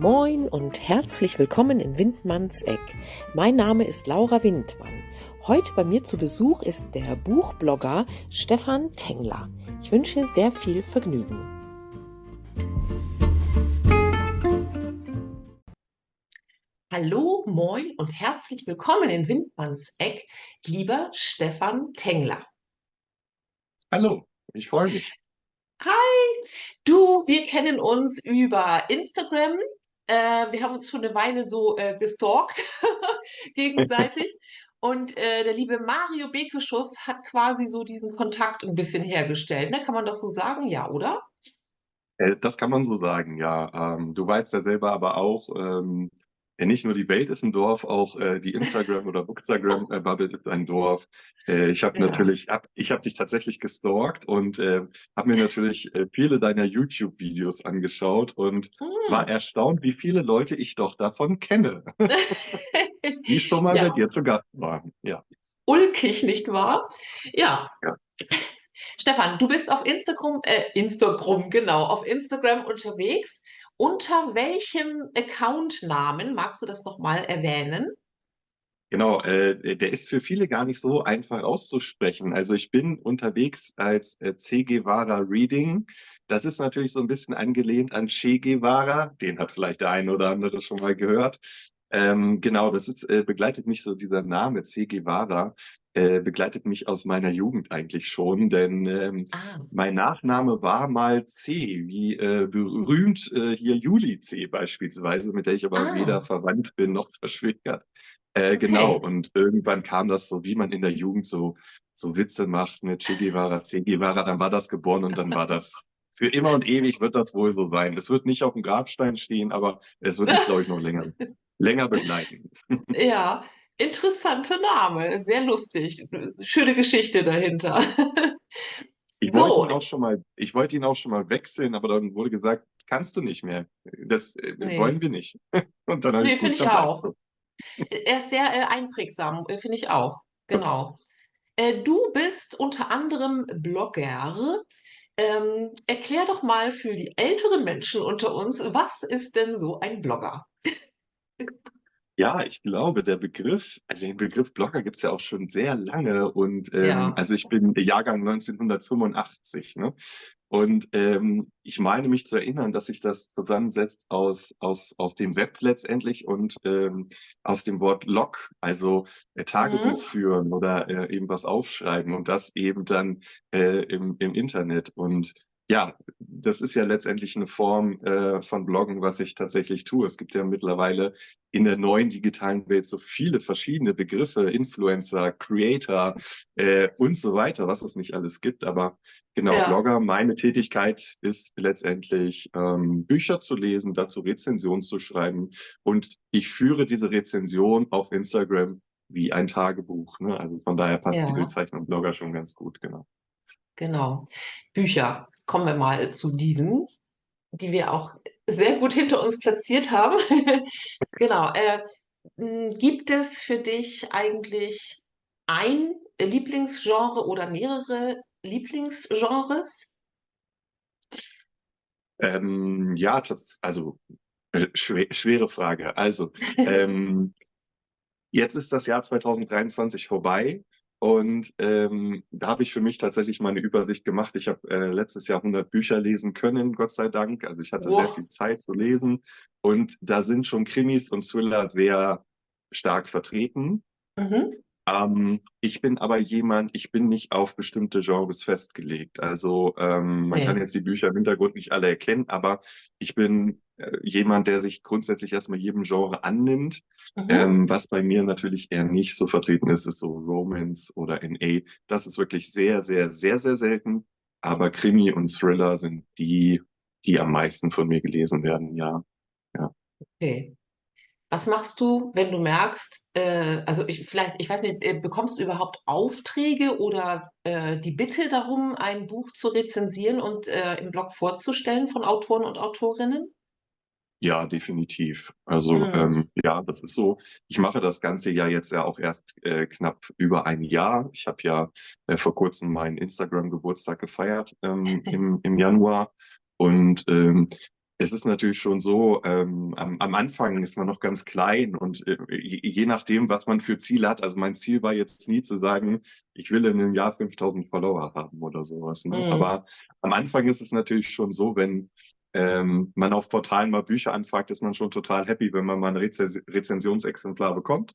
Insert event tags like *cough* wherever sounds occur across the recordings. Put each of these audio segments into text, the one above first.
Moin und herzlich willkommen in Windmanns Eck. Mein Name ist Laura Windmann. Heute bei mir zu Besuch ist der Buchblogger Stefan Tengler. Ich wünsche sehr viel Vergnügen. Hallo, moin und herzlich willkommen in Windmanns Eck, lieber Stefan Tengler. Hallo, ich freue mich. Hi, du, wir kennen uns über Instagram. Äh, wir haben uns schon eine Weile so äh, gestalkt *laughs* gegenseitig. Und äh, der liebe Mario Bekeschuss hat quasi so diesen Kontakt ein bisschen hergestellt. Ne? Kann man das so sagen? Ja, oder? Äh, das kann man so sagen, ja. Ähm, du weißt ja selber aber auch, ähm, ja, nicht nur die Welt ist ein Dorf, auch äh, die Instagram- oder Bookstagram-Bubble ist ein Dorf. Äh, ich habe ja. natürlich, hab, ich habe dich tatsächlich gestalkt und äh, habe mir natürlich äh, viele deiner YouTube-Videos angeschaut und hm. war erstaunt, wie viele Leute ich doch davon kenne, *laughs* die schon mal ja. bei dir zu Gast waren. Ja. Ulkig, nicht wahr? Ja. ja. Stefan, du bist auf Instagram, äh, Instagram, genau, auf Instagram unterwegs unter welchem Accountnamen magst du das nochmal erwähnen? Genau, äh, der ist für viele gar nicht so einfach auszusprechen. Also ich bin unterwegs als äh, C. Guevara Reading. Das ist natürlich so ein bisschen angelehnt an Che Guevara. Den hat vielleicht der eine oder andere schon mal gehört. Ähm, genau, das ist, äh, begleitet mich so dieser Name C. Guevara, äh, begleitet mich aus meiner Jugend eigentlich schon, denn ähm, ah. mein Nachname war mal C, wie äh, berühmt äh, hier Juli C beispielsweise, mit der ich aber ah. weder verwandt bin noch *laughs* verschwägert. Äh, okay. Genau, und irgendwann kam das so, wie man in der Jugend so, so Witze macht, mit Che Guevara, C. Guevara, dann war das geboren und dann war *laughs* das für immer und ewig wird das wohl so sein. Es wird nicht auf dem Grabstein stehen, aber es wird mich, glaube ich, noch länger, länger begleiten. *laughs* Ja, interessanter Name, sehr lustig. Schöne Geschichte dahinter. *laughs* Ich so. wollte ihn auch schon mal, ich wollte ihn auch schon mal wechseln, aber dann wurde gesagt, kannst du nicht mehr. Das äh, nee. wollen wir nicht. *laughs* Und dann nee, finde ich auch. So. Er ist sehr äh, einprägsam, äh, finde ich auch. Genau. Äh, du bist unter anderem Blogger. Ähm, erklär doch mal für die älteren Menschen unter uns, was ist denn so ein Blogger? *laughs* Ja, ich glaube, der Begriff, also den Begriff Blogger gibt es ja auch schon sehr lange und ähm, ja. also ich bin Jahrgang 1985, ne? Und ähm, ich meine mich zu erinnern, dass sich das zusammensetzt aus, aus, aus dem Web letztendlich und ähm, aus dem Wort Log, also äh, Tagebuch mhm. führen oder äh, eben was aufschreiben und das eben dann äh, im, im Internet. Und ja, das ist ja letztendlich eine Form äh, von Bloggen, was ich tatsächlich tue. Es gibt ja mittlerweile in der neuen digitalen Welt so viele verschiedene Begriffe, Influencer, Creator äh, und so weiter, was es nicht alles gibt. Aber genau, ja. Blogger, meine Tätigkeit ist letztendlich ähm, Bücher zu lesen, dazu Rezensionen zu schreiben. Und ich führe diese Rezension auf Instagram wie ein Tagebuch. Ne? Also von daher passt ja. die Bezeichnung Blogger schon ganz gut, genau. Genau. Bücher kommen wir mal zu diesen, die wir auch sehr gut hinter uns platziert haben. *laughs* genau. Äh, gibt es für dich eigentlich ein Lieblingsgenre oder mehrere Lieblingsgenres? Ähm, ja, das, also äh, schwer, schwere Frage. Also, *laughs* ähm, jetzt ist das Jahr 2023 vorbei und ähm, da habe ich für mich tatsächlich mal eine Übersicht gemacht. Ich habe äh, letztes Jahr 100 Bücher lesen können, Gott sei Dank. Also ich hatte wow. sehr viel Zeit zu lesen. Und da sind schon Krimis und Thriller sehr stark vertreten. Mhm. Ähm, ich bin aber jemand, ich bin nicht auf bestimmte Genres festgelegt. Also ähm, man okay. kann jetzt die Bücher im Hintergrund nicht alle erkennen, aber ich bin äh, jemand, der sich grundsätzlich erstmal jedem Genre annimmt. Mhm. Ähm, was bei mir natürlich eher nicht so vertreten ist, ist so Romance oder NA. Das ist wirklich sehr, sehr, sehr, sehr selten. Aber Krimi und Thriller sind die, die am meisten von mir gelesen werden, ja. ja. Okay. Was machst du, wenn du merkst, äh, also ich vielleicht, ich weiß nicht, äh, bekommst du überhaupt Aufträge oder äh, die Bitte darum, ein Buch zu rezensieren und äh, im Blog vorzustellen von Autoren und Autorinnen? Ja, definitiv. Also mhm. ähm, ja, das ist so. Ich mache das ganze Jahr jetzt ja auch erst äh, knapp über ein Jahr. Ich habe ja äh, vor kurzem meinen Instagram-Geburtstag gefeiert ähm, *laughs* im, im Januar. Und ähm, es ist natürlich schon so, ähm, am, am, Anfang ist man noch ganz klein und äh, je, nachdem, was man für Ziele hat. Also mein Ziel war jetzt nie zu sagen, ich will in einem Jahr 5000 Follower haben oder sowas. Ne? Mhm. Aber am Anfang ist es natürlich schon so, wenn ähm, man auf Portalen mal Bücher anfragt, ist man schon total happy, wenn man mal ein Rezens Rezensionsexemplar bekommt.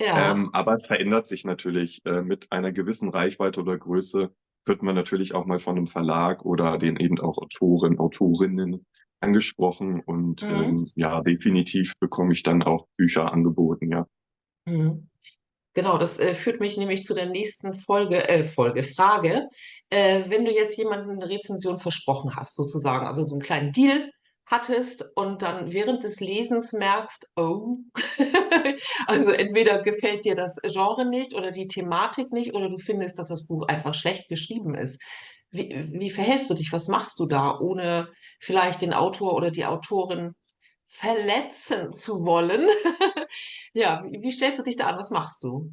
Ja. Ähm, aber es verändert sich natürlich äh, mit einer gewissen Reichweite oder Größe wird man natürlich auch mal von einem Verlag oder den eben auch Autoren, Autorinnen angesprochen und mhm. ähm, ja, definitiv bekomme ich dann auch Bücher angeboten, ja. Mhm. Genau, das äh, führt mich nämlich zu der nächsten Folge, äh, Folge, Frage. Äh, wenn du jetzt jemandem eine Rezension versprochen hast, sozusagen, also so einen kleinen Deal hattest und dann während des Lesens merkst, oh, *laughs* also entweder gefällt dir das Genre nicht oder die Thematik nicht oder du findest, dass das Buch einfach schlecht geschrieben ist. Wie, wie verhältst du dich? Was machst du da, ohne vielleicht den Autor oder die Autorin verletzen zu wollen? *laughs* ja, wie, wie stellst du dich da an? Was machst du?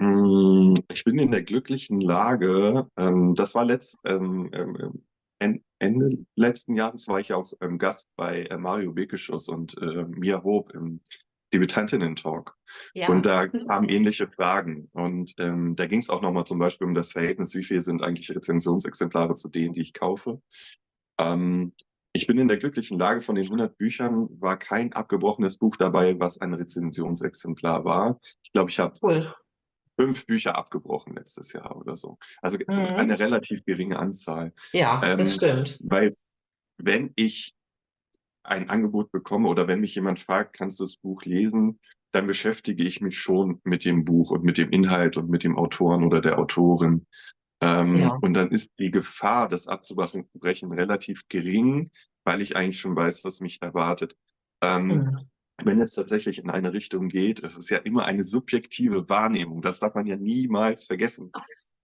Hm, ich bin in der glücklichen Lage, ähm, das war letzt, ähm, ähm, Ende letzten Jahres war ich auch ähm, Gast bei äh, Mario Bekeschuss und äh, Mia Hope im Debütantinnen-Talk. Ja. Und da *laughs* kamen ähnliche Fragen. Und ähm, da ging es auch nochmal zum Beispiel um das Verhältnis, wie viel sind eigentlich Rezensionsexemplare zu denen, die ich kaufe. Ähm, ich bin in der glücklichen Lage, von den 100 Büchern war kein abgebrochenes Buch dabei, was ein Rezensionsexemplar war. Ich glaube, ich habe cool. fünf Bücher abgebrochen letztes Jahr oder so. Also mhm. eine relativ geringe Anzahl. Ja, ähm, das stimmt. Weil wenn ich ein Angebot bekomme oder wenn mich jemand fragt, kannst du das Buch lesen, dann beschäftige ich mich schon mit dem Buch und mit dem Inhalt und mit dem Autoren oder der Autorin. Ähm, ja. Und dann ist die Gefahr, das abzubrechen, relativ gering, weil ich eigentlich schon weiß, was mich erwartet. Ähm, mhm. Wenn es tatsächlich in eine Richtung geht, es ist ja immer eine subjektive Wahrnehmung, das darf man ja niemals vergessen.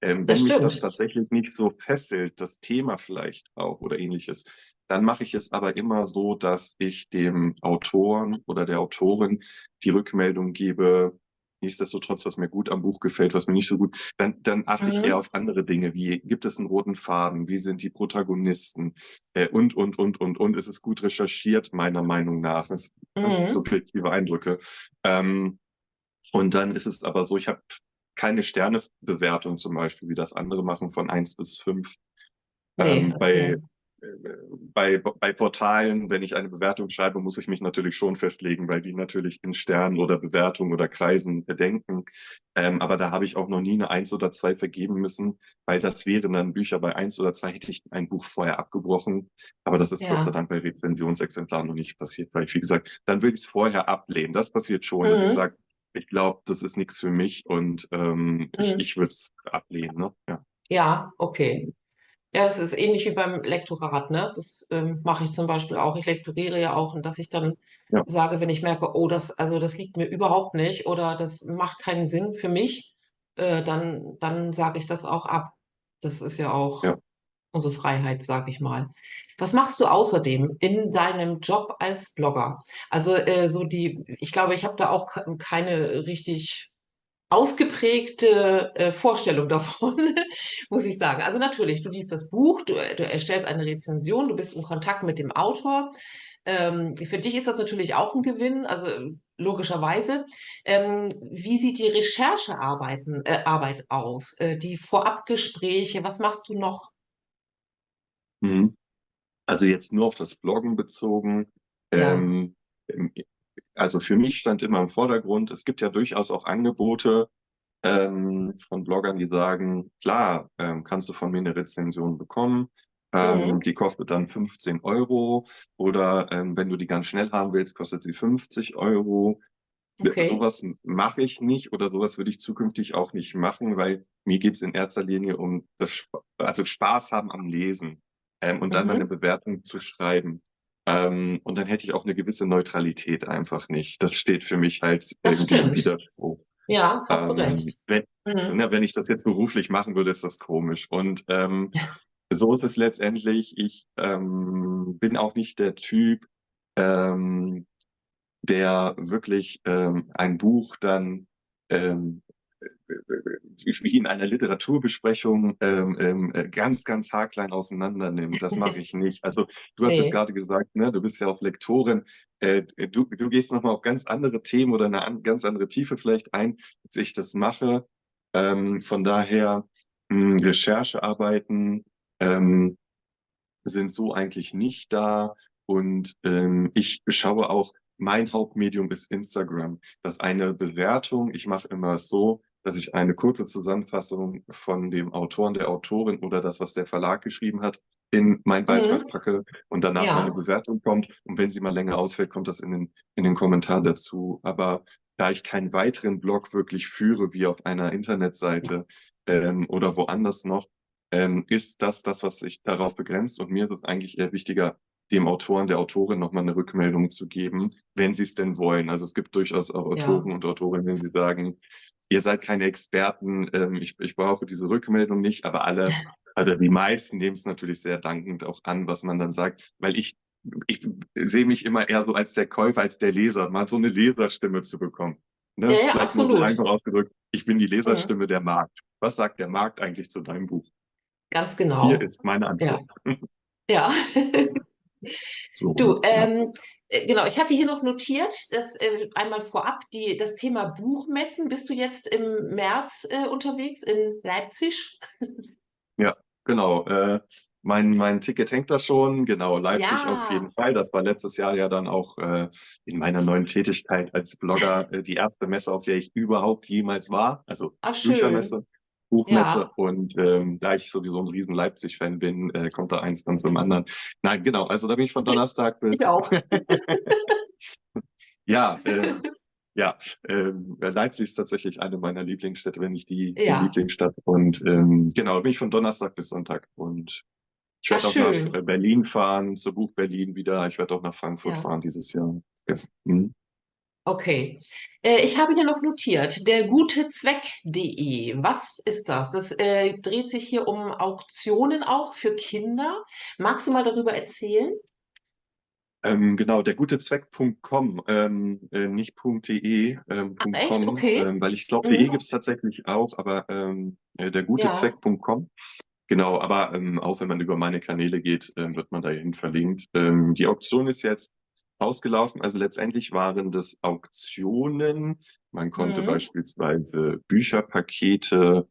Ähm, wenn mich das tatsächlich nicht so fesselt, das Thema vielleicht auch oder ähnliches, dann mache ich es aber immer so, dass ich dem Autoren oder der Autorin die Rückmeldung gebe, nichtsdestotrotz, was mir gut am Buch gefällt, was mir nicht so gut, dann, dann achte mhm. ich eher auf andere Dinge, wie gibt es einen roten Faden, wie sind die Protagonisten äh, und, und, und, und, und. Ist es gut recherchiert, meiner Meinung nach. Das, mhm. sind subjektive Eindrücke. Ähm, und dann ist es aber so, ich habe keine Sternebewertung zum Beispiel, wie das andere machen, von eins bis fünf. Nee, ähm, okay. Bei bei, bei Portalen, wenn ich eine Bewertung schreibe, muss ich mich natürlich schon festlegen, weil die natürlich in Sternen oder Bewertungen oder Kreisen bedenken. Ähm, aber da habe ich auch noch nie eine Eins oder zwei vergeben müssen, weil das wären dann Bücher bei Eins oder zwei hätte ich ein Buch vorher abgebrochen. Aber das ist ja. Gott sei Dank bei Rezensionsexemplaren noch nicht passiert, weil ich, wie gesagt, dann will ich es vorher ablehnen. Das passiert schon, mhm. dass ich mhm. sage, ich glaube, das ist nichts für mich und ähm, mhm. ich, ich würde es ablehnen. Ne? Ja. ja, okay. Ja, das ist ähnlich wie beim Lektorat, ne? Das ähm, mache ich zum Beispiel auch. Ich lektoriere ja auch und dass ich dann ja. sage, wenn ich merke, oh, das, also das liegt mir überhaupt nicht oder das macht keinen Sinn für mich, äh, dann, dann sage ich das auch ab. Das ist ja auch ja. unsere Freiheit, sage ich mal. Was machst du außerdem in deinem Job als Blogger? Also äh, so die, ich glaube, ich habe da auch keine richtig ausgeprägte äh, Vorstellung davon, *laughs* muss ich sagen. Also natürlich, du liest das Buch, du, du, erstellst eine Rezension, du bist in Kontakt mit dem Autor. Ähm, für dich ist das natürlich auch ein Gewinn, also logischerweise. Ähm, wie sieht die Recherchearbeit äh, Arbeit aus? Äh, die Vorabgespräche, was machst du noch? Mhm. Also jetzt nur auf das Bloggen bezogen. Ja. Ähm, also für mich stand immer im Vordergrund, es gibt ja durchaus auch Angebote ähm, von Bloggern, die sagen, klar, ähm, kannst du von mir eine Rezension bekommen, ähm, mhm. die kostet dann 15 Euro oder ähm, wenn du die ganz schnell haben willst, kostet sie 50 Euro. Okay. Sowas mache ich nicht oder sowas würde ich zukünftig auch nicht machen, weil mir geht es in erster Linie um das, also Spaß haben am Lesen ähm, und dann mhm. eine Bewertung zu schreiben. Ähm, und dann hätte ich auch eine gewisse Neutralität einfach nicht. Das steht für mich halt das irgendwie stimmt. im Widerspruch. Ja, hast ähm, du recht. Wenn, mhm. na, wenn ich das jetzt beruflich machen würde, ist das komisch. Und ähm, ja. so ist es letztendlich. Ich ähm, bin auch nicht der Typ, ähm, der wirklich ähm, ein Buch dann ähm, wie in einer Literaturbesprechung ähm, ähm, äh, ganz, ganz haarklein auseinander nimmt. Das mache ich *laughs* nicht. Also du hast nee. jetzt gerade gesagt, ne, du bist ja auch Lektorin. Äh, du, du gehst nochmal auf ganz andere Themen oder eine an, ganz andere Tiefe vielleicht ein, als ich das mache. Ähm, von daher mh, hm, Recherchearbeiten ähm, sind so eigentlich nicht da. Und ähm, ich schaue auch, mein Hauptmedium ist Instagram. Das ist eine Bewertung. Ich mache immer so, dass ich eine kurze Zusammenfassung von dem Autoren, der Autorin oder das, was der Verlag geschrieben hat, in meinen Beitrag mhm. packe und danach ja. eine Bewertung kommt. Und wenn sie mal länger ausfällt, kommt das in den, in den Kommentar dazu. Aber da ich keinen weiteren Blog wirklich führe, wie auf einer Internetseite ähm, oder woanders noch, ähm, ist das das, was sich darauf begrenzt. Und mir ist es eigentlich eher wichtiger, dem Autoren, der Autorin nochmal eine Rückmeldung zu geben, wenn sie es denn wollen. Also es gibt durchaus auch Autoren ja. und Autorinnen, wenn sie sagen, ihr seid keine Experten, ähm, ich, ich brauche diese Rückmeldung nicht, aber alle, oder die meisten nehmen es natürlich sehr dankend auch an, was man dann sagt, weil ich, ich sehe mich immer eher so als der Käufer, als der Leser, mal so eine Leserstimme zu bekommen. Ne? Ja, ja, absolut. So einfach ausgedrückt, ich bin die Leserstimme ja. der Markt. Was sagt der Markt eigentlich zu deinem Buch? Ganz genau. Hier ist meine Antwort. Ja. ja. *laughs* *laughs* so, du, ähm, äh, Genau, ich hatte hier noch notiert, dass äh, einmal vorab die, das Thema Buchmessen. Bist du jetzt im März äh, unterwegs in Leipzig? Ja, genau. Äh, mein, mein Ticket hängt da schon. Genau, Leipzig ja. auf jeden Fall. Das war letztes Jahr ja dann auch äh, in meiner neuen Tätigkeit als Blogger äh, die erste Messe, auf der ich überhaupt jemals war. Also Ach, Büchermesse. Buchmesse. Ja. Und ähm, da ich sowieso ein riesen Leipzig-Fan bin, äh, kommt da eins dann zum anderen. Nein, genau. Also da bin ich von Donnerstag bis. Ich auch. *laughs* ja, äh, ja, äh, Leipzig ist tatsächlich eine meiner Lieblingsstädte, wenn nicht die, ja. die Lieblingsstadt. Und ähm, genau, da bin ich von Donnerstag bis Sonntag. Und ich werde auch schön. nach Berlin fahren, zur Buch Berlin wieder. Ich werde auch nach Frankfurt ja. fahren dieses Jahr. Ja. Mhm. Okay. Äh, ich habe hier noch notiert, der gute Zweck.de. Was ist das? Das äh, dreht sich hier um Auktionen auch für Kinder. Magst du mal darüber erzählen? Ähm, genau, der gute Zweck.com, ähm, äh, nicht .de, ähm, Ach? .com, okay. ähm, weil ich glaube, mhm. .de gibt es tatsächlich auch, aber ähm, äh, der gute ja. Zweck.com. Genau, aber ähm, auch wenn man über meine Kanäle geht, ähm, wird man dahin verlinkt. Ähm, die Auktion ist jetzt ausgelaufen. Also letztendlich waren das Auktionen. Man konnte mhm. beispielsweise Bücherpakete,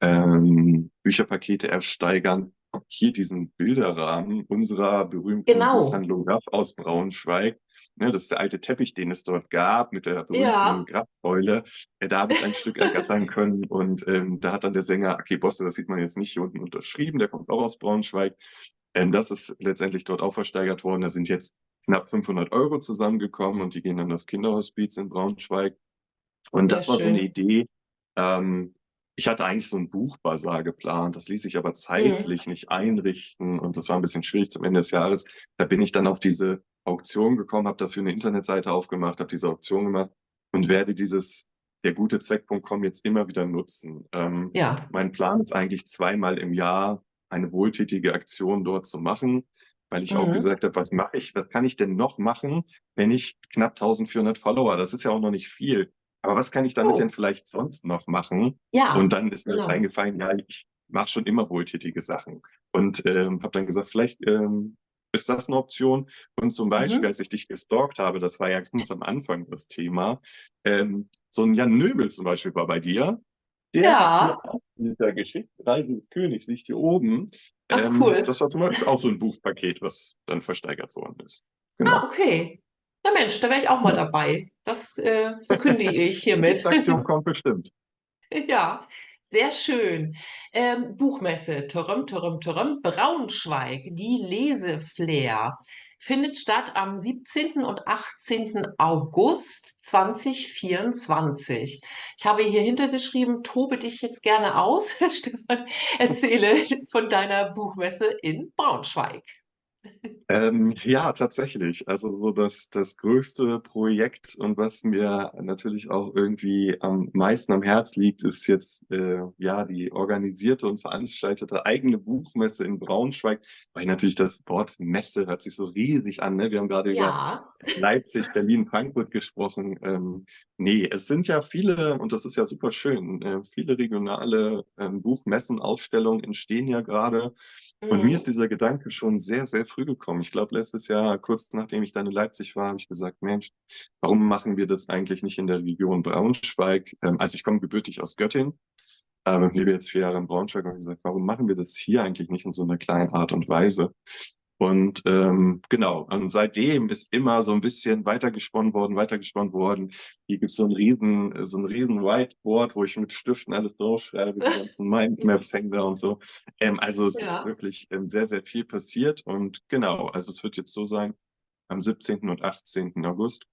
ähm, Bücherpakete ersteigern. Hier diesen Bilderrahmen unserer berühmten genau. Buchhandlung Raff aus Braunschweig. Ne, das ist der alte Teppich, den es dort gab, mit der berühmten ja. Grabbeule. Ja, da habe ich ein Stück ergattern können und ähm, da hat dann der Sänger Aki Bosse, das sieht man jetzt nicht hier unten unterschrieben, der kommt auch aus Braunschweig. Ähm, das ist letztendlich dort auch versteigert worden. Da sind jetzt knapp 500 Euro zusammengekommen und die gehen an das Kinderhospiz in Braunschweig. Und Sehr das war schön. so eine Idee. Ähm, ich hatte eigentlich so ein Buchbazar geplant, das ließ sich aber zeitlich mhm. nicht einrichten und das war ein bisschen schwierig zum Ende des Jahres. Da bin ich dann auf diese Auktion gekommen, habe dafür eine Internetseite aufgemacht, habe diese Auktion gemacht und werde dieses der gute Zweck.com jetzt immer wieder nutzen. Ähm, ja. Mein Plan ist eigentlich zweimal im Jahr eine wohltätige Aktion dort zu machen weil ich mhm. auch gesagt habe, was mache ich, was kann ich denn noch machen, wenn ich knapp 1400 Follower, das ist ja auch noch nicht viel, aber was kann ich damit oh. denn vielleicht sonst noch machen? Ja. Und dann ist mir genau. das eingefallen, ja, ich mache schon immer wohltätige Sachen und ähm, habe dann gesagt, vielleicht ähm, ist das eine Option. Und zum Beispiel, mhm. als ich dich gestalkt habe, das war ja ganz am Anfang das Thema, ähm, so ein Jan Nöbel zum Beispiel war bei dir der ja. mir auch geschickt, Reise des Königs, liegt hier oben. Ach, ähm, cool. Das war zum Beispiel auch so ein Buchpaket, was dann versteigert worden ist. Genau. Ah, okay. Ja Mensch, da wäre ich auch mal dabei. Das äh, verkündige ich hiermit. Die Aktion kommt bestimmt. *laughs* ja, sehr schön. Ähm, Buchmesse, Törüm, Törüm, Törüm, Braunschweig, die Leseflair findet statt am 17. und 18. August 2024. Ich habe hier hintergeschrieben, tobe dich jetzt gerne aus, *laughs* Stefan, erzähle von deiner Buchmesse in Braunschweig. Ähm, ja, tatsächlich. Also so das, das größte Projekt und was mir natürlich auch irgendwie am meisten am Herz liegt, ist jetzt äh, ja die organisierte und veranstaltete eigene Buchmesse in Braunschweig, weil natürlich das Wort Messe hört sich so riesig an. Ne? Wir haben gerade ja. über Leipzig, Berlin, Frankfurt gesprochen. Ähm, nee, es sind ja viele, und das ist ja super schön, äh, viele regionale äh, Buchmessen, Ausstellungen entstehen ja gerade. Und mir ist mhm. dieser Gedanke schon sehr, sehr früh gekommen. Ich glaube, letztes Jahr, kurz nachdem ich dann in Leipzig war, habe ich gesagt, Mensch, warum machen wir das eigentlich nicht in der Region Braunschweig? Ähm, also ich komme gebürtig aus Göttingen, ähm, lebe jetzt vier Jahre in Braunschweig und gesagt, warum machen wir das hier eigentlich nicht in so einer kleinen Art und Weise? Und ähm, genau, und seitdem ist immer so ein bisschen weitergesponnen worden, weitergesponnen worden. Hier gibt's so ein riesen, so ein riesen Whiteboard, wo ich mit Stiften alles draufschreibe, die ganzen *laughs* Mindmaps hängen da und so. Ähm, also es ja. ist wirklich ähm, sehr, sehr viel passiert. Und genau, also es wird jetzt so sein, am 17. und 18. August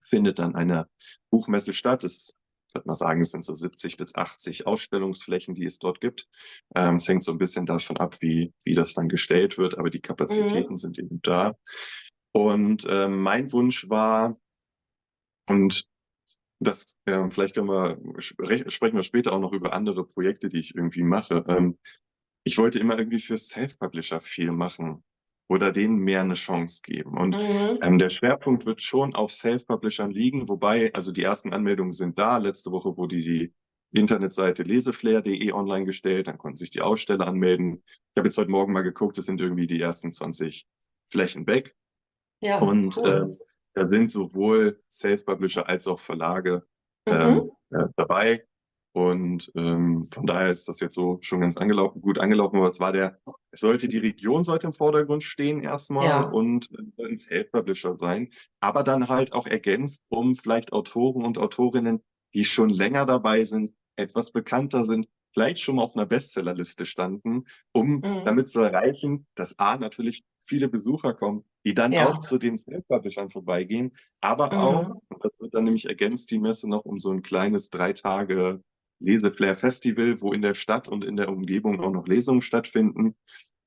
findet dann eine Buchmesse statt. Es würde man sagen, es sind so 70 bis 80 Ausstellungsflächen, die es dort gibt. Ähm, es hängt so ein bisschen davon ab, wie, wie das dann gestellt wird, aber die Kapazitäten mhm. sind eben da. Und äh, mein Wunsch war, und das, äh, vielleicht können wir, sprechen wir später auch noch über andere Projekte, die ich irgendwie mache. Ähm, ich wollte immer irgendwie für Self-Publisher viel machen oder denen mehr eine Chance geben. Und mhm. ähm, der Schwerpunkt wird schon auf Self-Publishern liegen, wobei, also die ersten Anmeldungen sind da. Letzte Woche wurde die Internetseite leseflair.de online gestellt, dann konnten sich die Aussteller anmelden. Ich habe jetzt heute Morgen mal geguckt, es sind irgendwie die ersten 20 Flächen weg. Ja, und cool. äh, da sind sowohl Self-Publisher als auch Verlage mhm. ähm, äh, dabei. Und ähm, von daher ist das jetzt so schon ganz angelaufen, gut angelaufen, aber es war der, es sollte die Region sollte im Vordergrund stehen erstmal ja. und äh, ins Self-Publisher sein, aber dann halt auch ergänzt um vielleicht Autoren und Autorinnen, die schon länger dabei sind, etwas bekannter sind, vielleicht schon mal auf einer Bestsellerliste standen, um mhm. damit zu erreichen, dass A natürlich viele Besucher kommen, die dann ja. auch zu den Self-Publishern vorbeigehen, aber mhm. auch, das wird dann nämlich ergänzt, die Messe noch um so ein kleines drei Tage Leseflair Festival, wo in der Stadt und in der Umgebung auch noch Lesungen stattfinden.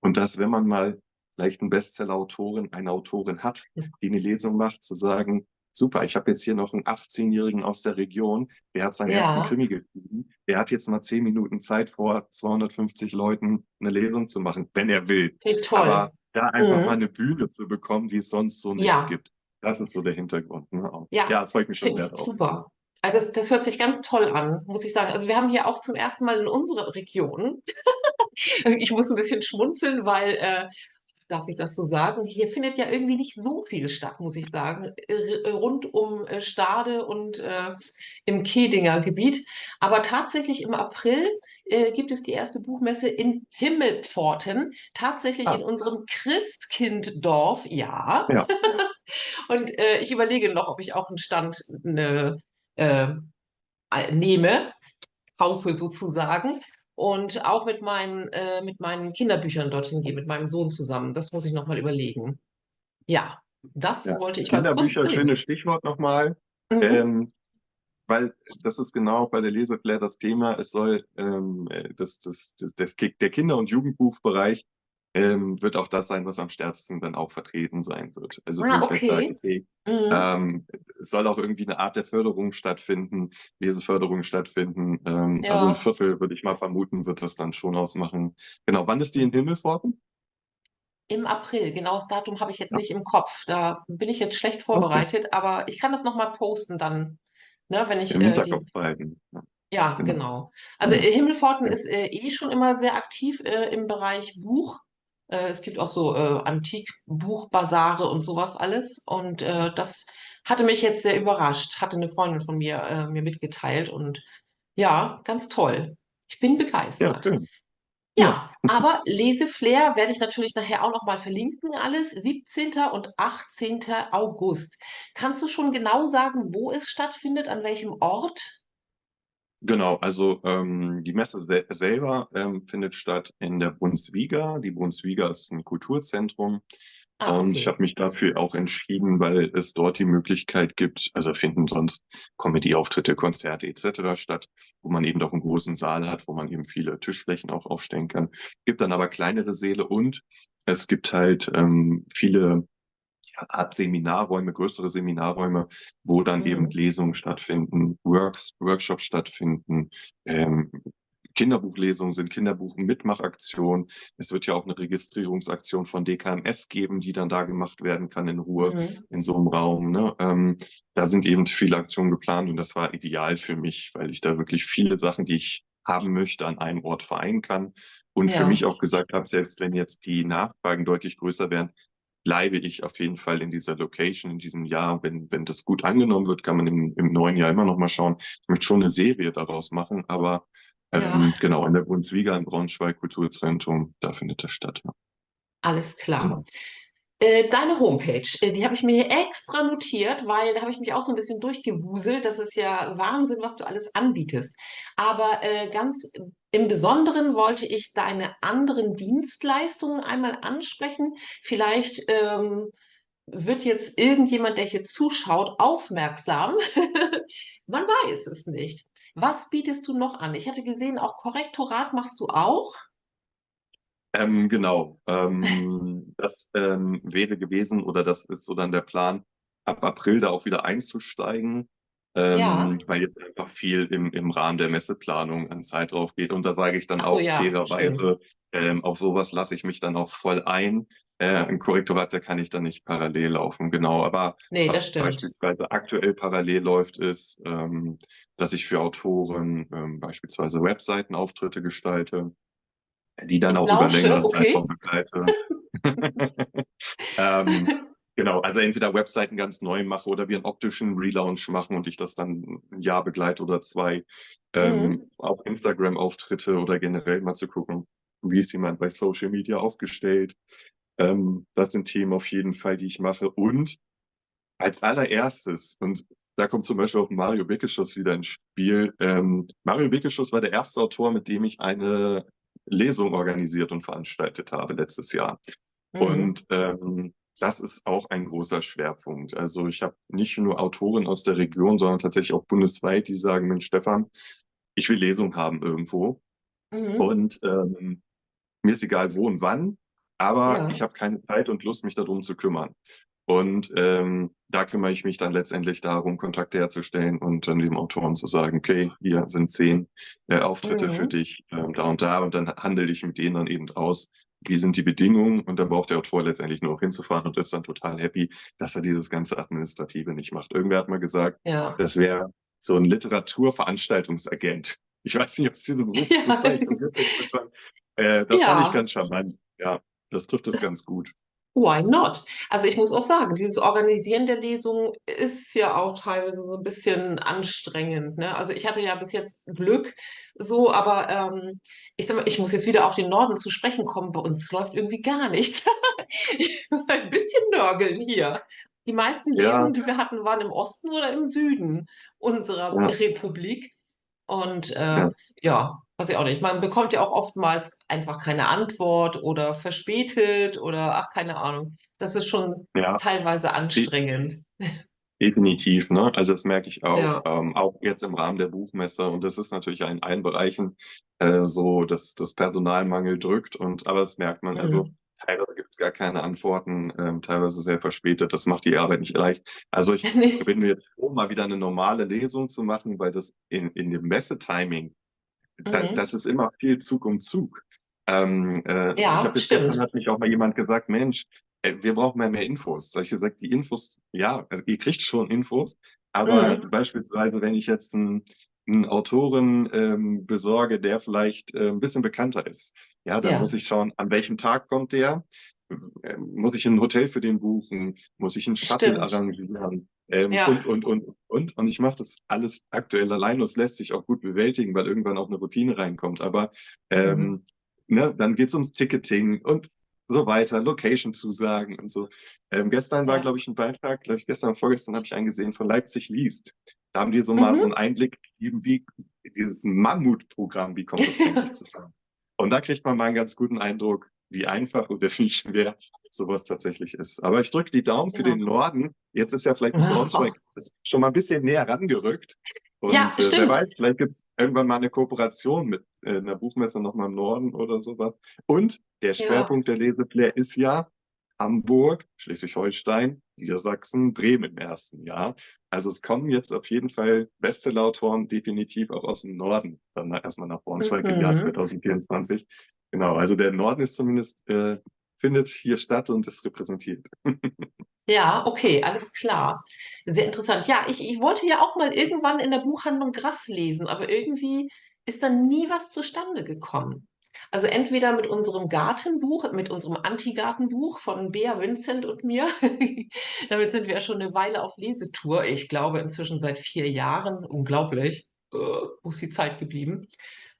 Und dass, wenn man mal vielleicht einen Bestseller-Autorin, eine Autorin hat, die eine Lesung macht, zu sagen, super, ich habe jetzt hier noch einen 18-Jährigen aus der Region, der hat seinen ja. ersten Krimi geschrieben, der hat jetzt mal zehn Minuten Zeit vor 250 Leuten eine Lesung zu machen, wenn er will. Toll. Aber da einfach mhm. mal eine Bühne zu bekommen, die es sonst so nicht ja. gibt. Das ist so der Hintergrund. Ne? Ja, ja freue ich mich schon sehr drauf. Super. Also das, das hört sich ganz toll an, muss ich sagen. Also wir haben hier auch zum ersten Mal in unserer Region, *laughs* ich muss ein bisschen schmunzeln, weil, äh, darf ich das so sagen, hier findet ja irgendwie nicht so viel statt, muss ich sagen, äh, rund um äh, Stade und äh, im Kedinger Gebiet. Aber tatsächlich im April äh, gibt es die erste Buchmesse in Himmelpforten, tatsächlich ah. in unserem Christkinddorf, ja. ja. *laughs* und ich überlege noch, ob ich auch einen Stand eine äh, nehme, kaufe sozusagen und auch mit meinen, äh, mit meinen Kinderbüchern dorthin gehe, mit meinem Sohn zusammen. Das muss ich nochmal überlegen. Ja, das ja. wollte ich Kinderbücher, mal kurz schönes Stichwort nochmal. Mhm. Ähm, weil das ist genau bei der Leseflair das Thema. Es soll ähm, das, das, das, das, der Kinder- und Jugendbuchbereich ähm, wird auch das sein, was am stärksten dann auch vertreten sein wird. Also ah, okay. ich sagen, okay, mhm. ähm, es soll auch irgendwie eine Art der Förderung stattfinden, Leseförderung stattfinden. Ähm, ja. Also ein Viertel, würde ich mal vermuten, wird das dann schon ausmachen. Genau, wann ist die in Himmelforten? Im April, genaues Datum habe ich jetzt ja. nicht im Kopf. Da bin ich jetzt schlecht vorbereitet, okay. aber ich kann das nochmal posten dann, ne, wenn ich. Im äh, Hinterkopf behalten. Ja. Ja, genau. genau. Also Himmelforten ist äh, eh schon immer sehr aktiv äh, im Bereich Buch. Äh, es gibt auch so äh, Antikbuchbasare und sowas alles. Und äh, das hatte mich jetzt sehr überrascht. Hatte eine Freundin von mir äh, mir mitgeteilt. Und ja, ganz toll. Ich bin begeistert. Ja, schön. Ja, aber Leseflair werde ich natürlich nachher auch nochmal verlinken, alles. 17. und 18. August. Kannst du schon genau sagen, wo es stattfindet, an welchem Ort? Genau, also ähm, die Messe sel selber ähm, findet statt in der Brunswiga. Die Brunswiga ist ein Kulturzentrum. Ah, und ich habe mich dafür auch entschieden, weil es dort die Möglichkeit gibt, also finden sonst Comedy-Auftritte, Konzerte etc. statt, wo man eben doch einen großen Saal hat, wo man eben viele Tischflächen auch aufstellen kann. Gibt dann aber kleinere Säle und es gibt halt ähm, viele Art Seminarräume, größere Seminarräume, wo dann mhm. eben Lesungen stattfinden, Works, Workshops stattfinden, ähm, Kinderbuchlesungen sind, Kinderbuch-Mitmachaktionen. Es wird ja auch eine Registrierungsaktion von DKMS geben, die dann da gemacht werden kann in Ruhe mhm. in so einem Raum. Ne? Ähm, da sind eben viele Aktionen geplant und das war ideal für mich, weil ich da wirklich viele Sachen, die ich haben möchte, an einem Ort vereinen kann. Und ja. für mich auch gesagt habe, selbst wenn jetzt die Nachfragen deutlich größer wären, bleibe ich auf jeden Fall in dieser Location in diesem Jahr. Wenn, wenn das gut angenommen wird, kann man im, im neuen Jahr immer noch mal schauen. Ich möchte schon eine Serie daraus machen, aber ähm, ja. genau, in der Bundesliga in Braunschweig Kulturzentrum, da findet das statt. Ja. Alles klar. Genau. Äh, deine Homepage, äh, die habe ich mir hier extra notiert, weil da habe ich mich auch so ein bisschen durchgewuselt. Das ist ja Wahnsinn, was du alles anbietest. Aber äh, ganz im Besonderen wollte ich deine anderen Dienstleistungen einmal ansprechen. Vielleicht ähm, wird jetzt irgendjemand, der hier zuschaut, aufmerksam. *laughs* Man weiß es nicht. Was bietest du noch an? Ich hatte gesehen, auch Korrektorat machst du auch. Ähm, genau. Ähm, *laughs* das ähm, wäre gewesen, oder das ist so dann der Plan, ab April da auch wieder einzusteigen, ähm, ja. weil jetzt einfach viel im, im Rahmen der Messeplanung an Zeit drauf geht. Und da sage ich dann so, auch ja, fairerweise, ähm, auf sowas lasse ich mich dann auch voll ein. Äh, ein Korrektorat, da kann ich dann nicht parallel laufen, genau. Aber nee, was beispielsweise aktuell parallel läuft, ist, ähm, dass ich für Autoren ähm, beispielsweise Webseitenauftritte gestalte die dann auch Lausche, über längere okay. Zeitraum begleite. *laughs* *laughs* ähm, genau, also entweder Webseiten ganz neu mache oder wir einen optischen Relaunch machen und ich das dann ein Jahr begleite oder zwei. Ähm, mhm. Auf Instagram-Auftritte oder generell mal zu gucken, wie ist jemand bei Social Media aufgestellt. Ähm, das sind Themen auf jeden Fall, die ich mache. Und als allererstes, und da kommt zum Beispiel auch Mario Beckeschuss wieder ins Spiel. Ähm, Mario Beckeschuss war der erste Autor, mit dem ich eine Lesung organisiert und veranstaltet habe letztes Jahr. Mhm. Und ähm, das ist auch ein großer Schwerpunkt. Also ich habe nicht nur Autoren aus der Region, sondern tatsächlich auch bundesweit, die sagen, Mensch, Stefan, ich will Lesung haben irgendwo. Mhm. Und ähm, mir ist egal, wo und wann, aber ja. ich habe keine Zeit und Lust, mich darum zu kümmern. Und ähm, da kümmere ich mich dann letztendlich darum, Kontakte herzustellen und dann dem Autoren zu sagen, okay, hier sind zehn äh, Auftritte mhm. für dich, ähm, da und da. Und dann handle ich mit denen dann eben aus, wie sind die Bedingungen. Und dann braucht der Autor letztendlich nur noch hinzufahren und ist dann total happy, dass er dieses ganze Administrative nicht macht. Irgendwer hat mal gesagt, ja. das wäre so ein Literaturveranstaltungsagent. Ich weiß nicht, ob es diese *laughs* Berufsbezeichnung ja. ist. Äh, das ja. fand ich ganz charmant. Ja, das trifft es ganz gut. Why not? Also ich muss auch sagen, dieses Organisieren der Lesung ist ja auch teilweise so ein bisschen anstrengend. Ne? Also ich hatte ja bis jetzt Glück so, aber ähm, ich sag mal, ich muss jetzt wieder auf den Norden zu sprechen kommen. Bei uns läuft irgendwie gar nichts. *laughs* ich muss ein bisschen nörgeln hier. Die meisten ja. Lesungen, die wir hatten, waren im Osten oder im Süden unserer ja. Republik. Und äh, ja. ja, Weiß ich auch nicht. Man bekommt ja auch oftmals einfach keine Antwort oder verspätet oder ach, keine Ahnung. Das ist schon ja. teilweise anstrengend. Definitiv, ne? Also das merke ich auch, ja. ähm, auch jetzt im Rahmen der Buchmesse. Und das ist natürlich in allen Bereichen äh, so, dass das Personalmangel drückt. Und aber das merkt man. Also mhm. Teilweise gibt es gar keine Antworten, ähm, teilweise sehr verspätet. Das macht die Arbeit nicht leicht. Also ich *laughs* bin jetzt froh, mal wieder eine normale Lesung zu machen, weil das in, in dem Messetiming da, mhm. das ist immer viel Zug um Zug. Ähm, äh, ja, ich habe jetzt gestern hat mich auch mal jemand gesagt, Mensch, äh, wir brauchen mehr, mehr Infos. Da habe ich gesagt, die Infos, ja, also ihr kriegt schon Infos, aber mhm. beispielsweise, wenn ich jetzt einen, einen Autoren ähm, besorge, der vielleicht äh, ein bisschen bekannter ist, ja, dann ja. muss ich schauen, an welchem Tag kommt der, äh, muss ich ein Hotel für den buchen, muss ich einen Shuttle Stimmt. arrangieren, ähm, ja. und, und, und, und. Und ich mache das alles aktuell allein. Das lässt sich auch gut bewältigen, weil irgendwann auch eine Routine reinkommt. Aber ähm, mhm. ne, dann geht's ums Ticketing und so weiter, Location-Zusagen und so. Ähm, gestern war, glaube ich, ein Beitrag, glaube ich, gestern vorgestern habe ich einen gesehen von Leipzig liest. Da haben die so mhm. mal so einen Einblick gegeben, wie, dieses Mammutprogramm, wie kommt das eigentlich *laughs* zustande? Und da kriegt man mal einen ganz guten Eindruck, wie einfach oder *laughs* wie schwer sowas tatsächlich ist. Aber ich drücke die Daumen für den Norden. Jetzt ist ja vielleicht ein Braunschweig schon mal ein bisschen näher rangerückt. Und ja, äh, wer weiß, vielleicht gibt es irgendwann mal eine Kooperation mit äh, einer Buchmesse nochmal im Norden oder sowas. Und der Schwerpunkt ja. der Leseflair ist ja Hamburg, Schleswig-Holstein, Niedersachsen, Bremen im ersten Jahr. Also es kommen jetzt auf jeden Fall Bestsellerautoren definitiv auch aus dem Norden, dann erstmal nach Braunschweig mhm. im Jahr 2024. Mhm. Genau, also der Norden ist zumindest, äh, findet hier statt und ist repräsentiert. *laughs* Ja, okay, alles klar. Sehr interessant. Ja, ich, ich wollte ja auch mal irgendwann in der Buchhandlung Graf lesen, aber irgendwie ist dann nie was zustande gekommen. Also entweder mit unserem Gartenbuch, mit unserem Anti-Gartenbuch von Bea Vincent und mir. *laughs* Damit sind wir ja schon eine Weile auf Lesetour. Ich glaube inzwischen seit vier Jahren. Unglaublich. Äh, wo ist die Zeit geblieben?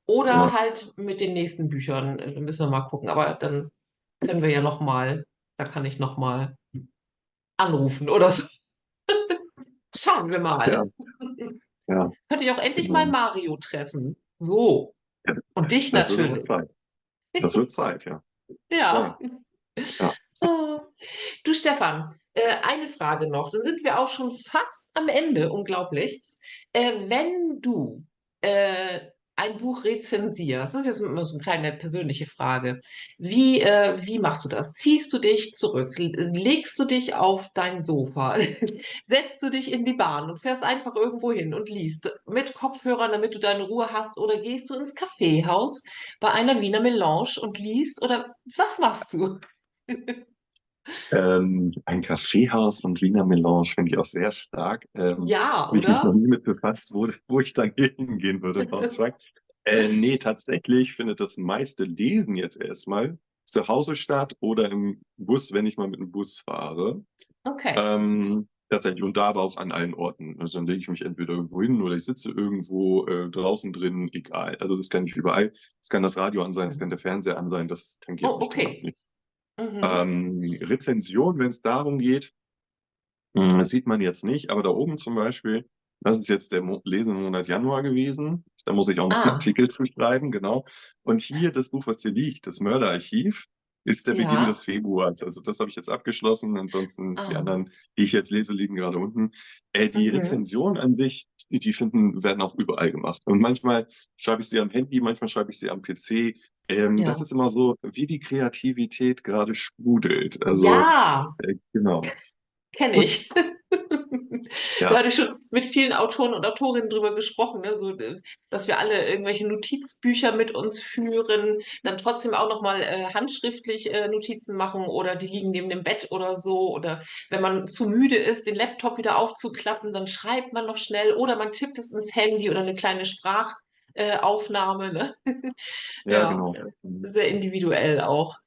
Oder ja. halt mit den nächsten Büchern. Da müssen wir mal gucken. Aber dann können wir ja noch mal, da kann ich noch mal anrufen oder so. *laughs* Schauen wir mal. Ja. Ja. Könnte ich auch endlich mal genau. Mario treffen. So. Und dich das natürlich. Wird Zeit. Das wird Zeit, ja. *laughs* ja. ja. *laughs* Oh. Du Stefan, äh, eine Frage noch. Dann sind wir auch schon fast am Ende. Unglaublich. Äh, wenn du äh, ein Buch rezensierst, das ist jetzt immer so eine kleine persönliche Frage. Wie, äh, wie machst du das? Ziehst du dich zurück? Legst du dich auf dein Sofa? *laughs* Setzt du dich in die Bahn und fährst einfach irgendwo hin und liest mit Kopfhörern, damit du deine Ruhe hast? Oder gehst du ins Kaffeehaus bei einer Wiener Melange und liest? Oder was machst du? *laughs* Ähm, ein Kaffeehaus und Wiener Melange finde ich auch sehr stark. Ähm, ja, oder? Ich mich noch nie mit befasst, wo, *laughs* wo ich dann hingehen würde *laughs* äh, nee, tatsächlich findet das meiste Lesen jetzt erstmal zu Hause statt oder im Bus, wenn ich mal mit dem Bus fahre. Okay. Ähm, tatsächlich und da aber auch an allen Orten. Also dann lege ich mich entweder irgendwo hin oder ich sitze irgendwo äh, draußen drin, egal. Also das kann ich überall. Es kann das Radio an sein, es kann der Fernseher an sein, das tangiert oh, okay. nicht. Mhm. Ähm, Rezension, wenn es darum geht, hm, das sieht man jetzt nicht, aber da oben zum Beispiel, das ist jetzt der Mo Lesemonat Januar gewesen. Da muss ich auch noch ah. einen Artikel zu schreiben, genau. Und hier das Buch, was hier liegt, das Mörderarchiv, ist der ja. Beginn des Februars. Also das habe ich jetzt abgeschlossen. Ansonsten ah. die anderen, die ich jetzt lese, liegen gerade unten. Äh, die okay. Rezension an sich, die, die finden, werden auch überall gemacht. Und manchmal schreibe ich sie am Handy, manchmal schreibe ich sie am PC. Ähm, ja. Das ist immer so, wie die Kreativität gerade sprudelt. Also, ja, äh, genau. Kenne ich. *laughs* Ja. Da hatte ich schon mit vielen Autoren und Autorinnen drüber gesprochen, ne? so, äh, dass wir alle irgendwelche Notizbücher mit uns führen, dann trotzdem auch nochmal äh, handschriftlich äh, Notizen machen oder die liegen neben dem Bett oder so. Oder wenn man zu müde ist, den Laptop wieder aufzuklappen, dann schreibt man noch schnell oder man tippt es ins Handy oder eine kleine Sprachaufnahme. Ne? *laughs* ja, ja, genau. Sehr individuell auch.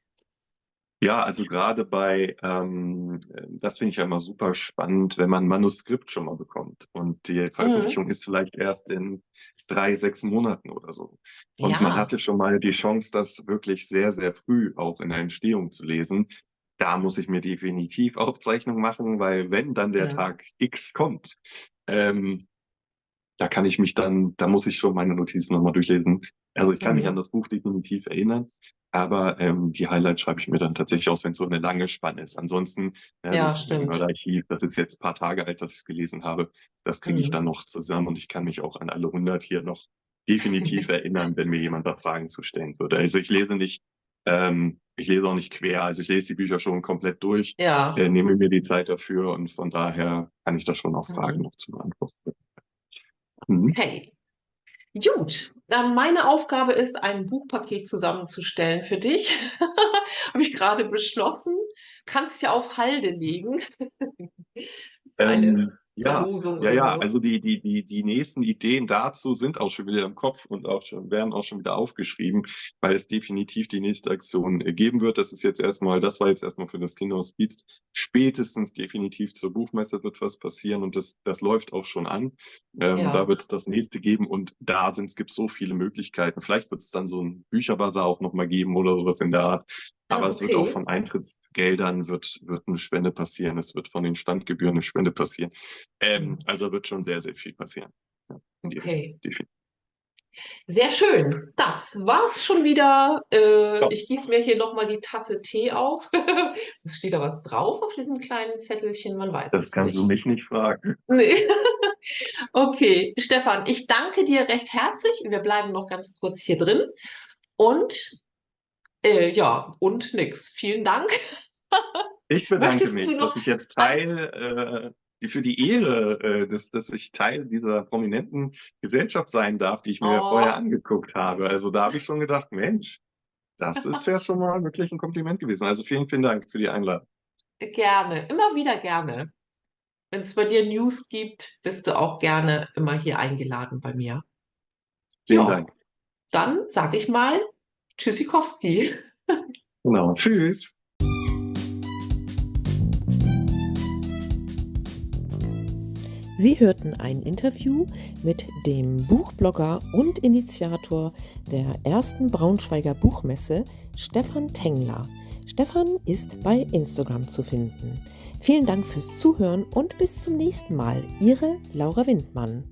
Ja, also gerade bei, ähm, das finde ich ja immer super spannend, wenn man ein Manuskript schon mal bekommt und die Veröffentlichung mhm. ist vielleicht erst in drei, sechs Monaten oder so. Und ja. man hatte schon mal die Chance, das wirklich sehr, sehr früh auch in der Entstehung zu lesen. Da muss ich mir definitiv Aufzeichnung machen, weil wenn dann der ja. Tag X kommt, ähm, da kann ich mich dann, da muss ich schon meine Notizen nochmal durchlesen. Also ich kann mhm. mich an das Buch definitiv erinnern. Aber ähm, die Highlights schreibe ich mir dann tatsächlich aus, wenn es so eine lange Spanne ist. Ansonsten, ja, ja das stimmt. Archiv, das ist jetzt ein paar Tage alt, dass ich es gelesen habe. Das kriege mhm. ich dann noch zusammen und ich kann mich auch an alle 100 hier noch definitiv *laughs* erinnern, wenn mir jemand da Fragen zu stellen würde. Also ich lese nicht, ähm, ich lese auch nicht quer, also ich lese die Bücher schon komplett durch, ja. äh, nehme mir die Zeit dafür und von daher kann ich da schon auch Fragen mhm. noch zu beantworten. Mhm. Hey, Gut, meine Aufgabe ist, ein Buchpaket zusammenzustellen für dich. *laughs* Habe ich gerade beschlossen. Kannst ja auf Halde legen. ähm, ja, ja, ja, also die, die, die, die nächsten Ideen dazu sind auch schon wieder im Kopf und auch schon, werden auch schon wieder aufgeschrieben, weil es definitiv die nächste Aktion äh, geben wird. Das ist jetzt erstmal, das war jetzt erstmal für das Kinderhaus Beat. Spätestens definitiv zur Buchmesse wird was passieren und das, das läuft auch schon an. Ähm, ja. Da wird es das nächste geben und da sind, es gibt so viele Möglichkeiten. Vielleicht wird es dann so ein Bücherbazar auch nochmal geben oder sowas in der Art. Aber okay. es wird auch von Eintrittsgeldern wird, wird eine Spende passieren. Es wird von den Standgebühren eine Spende passieren. Ähm, also wird schon sehr, sehr viel passieren. Ja, okay. Sehr schön. Das war's schon wieder. Äh, ja. Ich gieße mir hier nochmal die Tasse Tee auf. *laughs* es steht da was drauf auf diesem kleinen Zettelchen? Man weiß Das kannst nicht. du mich nicht fragen. Nee. *laughs* okay, Stefan, ich danke dir recht herzlich. Wir bleiben noch ganz kurz hier drin. Und äh, ja, und nix. Vielen Dank. Ich *laughs* bedanke mich, dass ich jetzt Teil äh, für die Ehre, äh, dass, dass ich Teil dieser prominenten Gesellschaft sein darf, die ich mir oh. vorher angeguckt habe. Also da habe ich schon gedacht, Mensch, das ist ja schon mal wirklich ein Kompliment gewesen. Also vielen, vielen Dank für die Einladung. Gerne, immer wieder gerne. Wenn es bei dir News gibt, bist du auch gerne immer hier eingeladen bei mir. Vielen ja, Dank. Dann sage ich mal Tschüssikowski. Genau, tschüss. Sie hörten ein Interview mit dem Buchblogger und Initiator der ersten Braunschweiger Buchmesse, Stefan Tengler. Stefan ist bei Instagram zu finden. Vielen Dank fürs Zuhören und bis zum nächsten Mal. Ihre Laura Windmann.